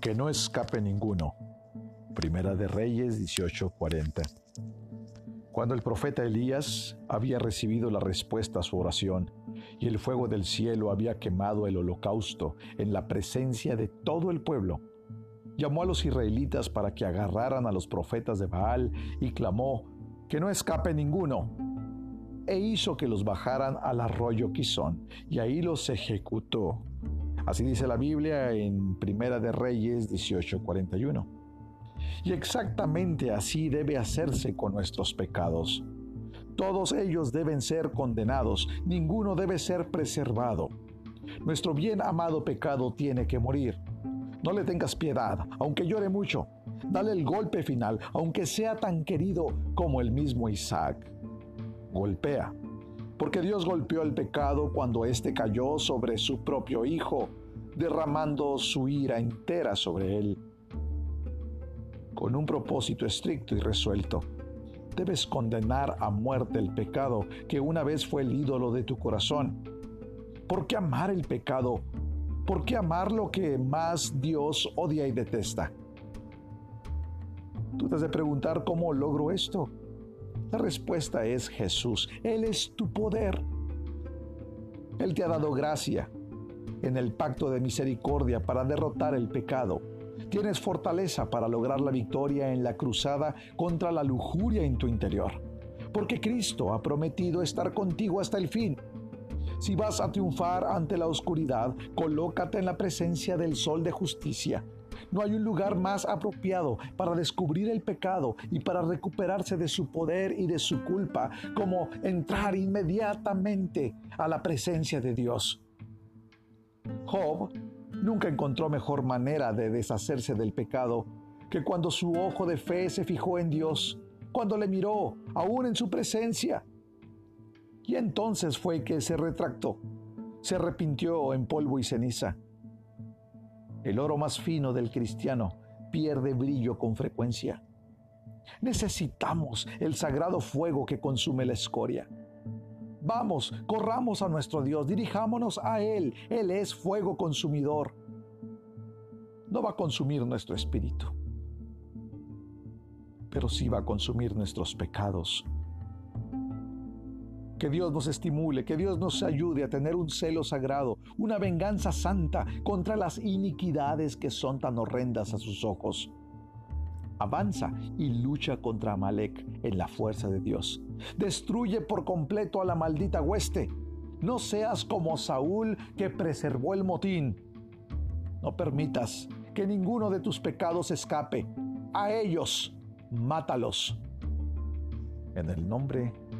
Que no escape ninguno. Primera de Reyes 18:40. Cuando el profeta Elías había recibido la respuesta a su oración y el fuego del cielo había quemado el holocausto en la presencia de todo el pueblo, llamó a los israelitas para que agarraran a los profetas de Baal y clamó, que no escape ninguno. E hizo que los bajaran al arroyo Quizón y ahí los ejecutó. Así dice la Biblia en Primera de Reyes 18:41. Y exactamente así debe hacerse con nuestros pecados. Todos ellos deben ser condenados, ninguno debe ser preservado. Nuestro bien amado pecado tiene que morir. No le tengas piedad, aunque llore mucho. Dale el golpe final, aunque sea tan querido como el mismo Isaac. Golpea, porque Dios golpeó el pecado cuando éste cayó sobre su propio Hijo derramando su ira entera sobre él. Con un propósito estricto y resuelto, debes condenar a muerte el pecado que una vez fue el ídolo de tu corazón. ¿Por qué amar el pecado? ¿Por qué amar lo que más Dios odia y detesta? Tú te has de preguntar cómo logro esto. La respuesta es Jesús. Él es tu poder. Él te ha dado gracia, en el pacto de misericordia para derrotar el pecado. Tienes fortaleza para lograr la victoria en la cruzada contra la lujuria en tu interior. Porque Cristo ha prometido estar contigo hasta el fin. Si vas a triunfar ante la oscuridad, colócate en la presencia del sol de justicia. No hay un lugar más apropiado para descubrir el pecado y para recuperarse de su poder y de su culpa como entrar inmediatamente a la presencia de Dios. Job nunca encontró mejor manera de deshacerse del pecado que cuando su ojo de fe se fijó en Dios, cuando le miró, aún en su presencia. Y entonces fue que se retractó, se arrepintió en polvo y ceniza. El oro más fino del cristiano pierde brillo con frecuencia. Necesitamos el sagrado fuego que consume la escoria. Vamos, corramos a nuestro Dios, dirijámonos a Él. Él es fuego consumidor. No va a consumir nuestro espíritu, pero sí va a consumir nuestros pecados. Que Dios nos estimule, que Dios nos ayude a tener un celo sagrado, una venganza santa contra las iniquidades que son tan horrendas a sus ojos avanza y lucha contra Amalek en la fuerza de Dios. Destruye por completo a la maldita hueste. No seas como Saúl que preservó el motín. No permitas que ninguno de tus pecados escape. A ellos, mátalos. En el nombre de